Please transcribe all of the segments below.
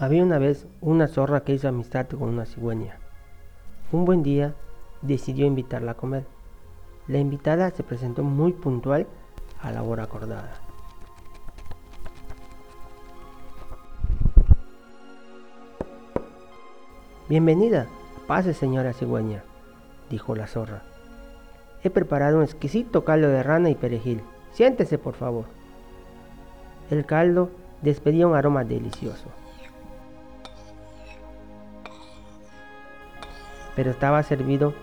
Había una vez una zorra que hizo amistad con una cigüeña. Un buen día decidió invitarla a comer. La invitada se presentó muy puntual a la hora acordada. Bienvenida, pase señora cigüeña, dijo la zorra. He preparado un exquisito caldo de rana y perejil. Siéntese, por favor. El caldo despedía un aroma delicioso. Pero estaba servido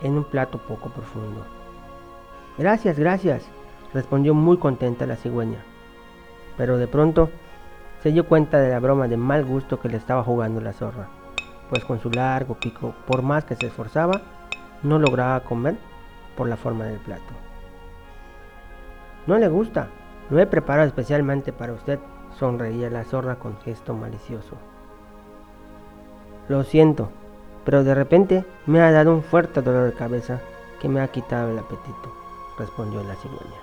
en un plato poco profundo. Gracias, gracias, respondió muy contenta la cigüeña. Pero de pronto se dio cuenta de la broma de mal gusto que le estaba jugando la zorra, pues con su largo pico, por más que se esforzaba, no lograba comer por la forma del plato. No le gusta, lo he preparado especialmente para usted, sonreía la zorra con gesto malicioso. Lo siento, pero de repente me ha dado un fuerte dolor de cabeza que me ha quitado el apetito, respondió la cigüeña.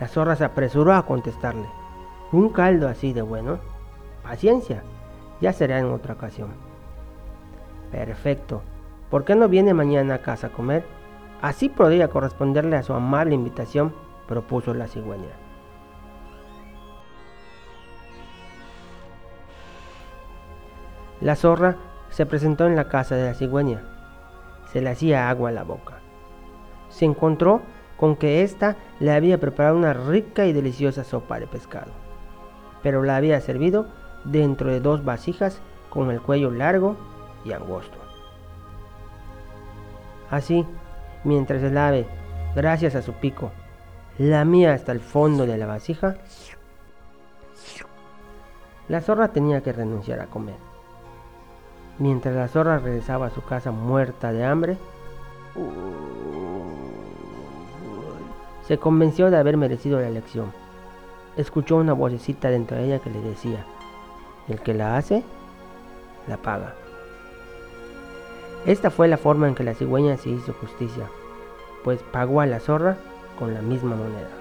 La zorra se apresuró a contestarle, un caldo así de bueno. Paciencia, ya será en otra ocasión. Perfecto, ¿por qué no viene mañana a casa a comer? Así podría corresponderle a su amable invitación, propuso la cigüeña. La zorra se presentó en la casa de la cigüeña. Se le hacía agua a la boca. Se encontró con que ésta le había preparado una rica y deliciosa sopa de pescado, pero la había servido dentro de dos vasijas con el cuello largo y angosto. Así, mientras el ave, gracias a su pico, lamía hasta el fondo de la vasija, la zorra tenía que renunciar a comer. Mientras la zorra regresaba a su casa muerta de hambre, se convenció de haber merecido la elección. Escuchó una vocecita dentro de ella que le decía, el que la hace, la paga. Esta fue la forma en que la cigüeña se hizo justicia, pues pagó a la zorra con la misma moneda.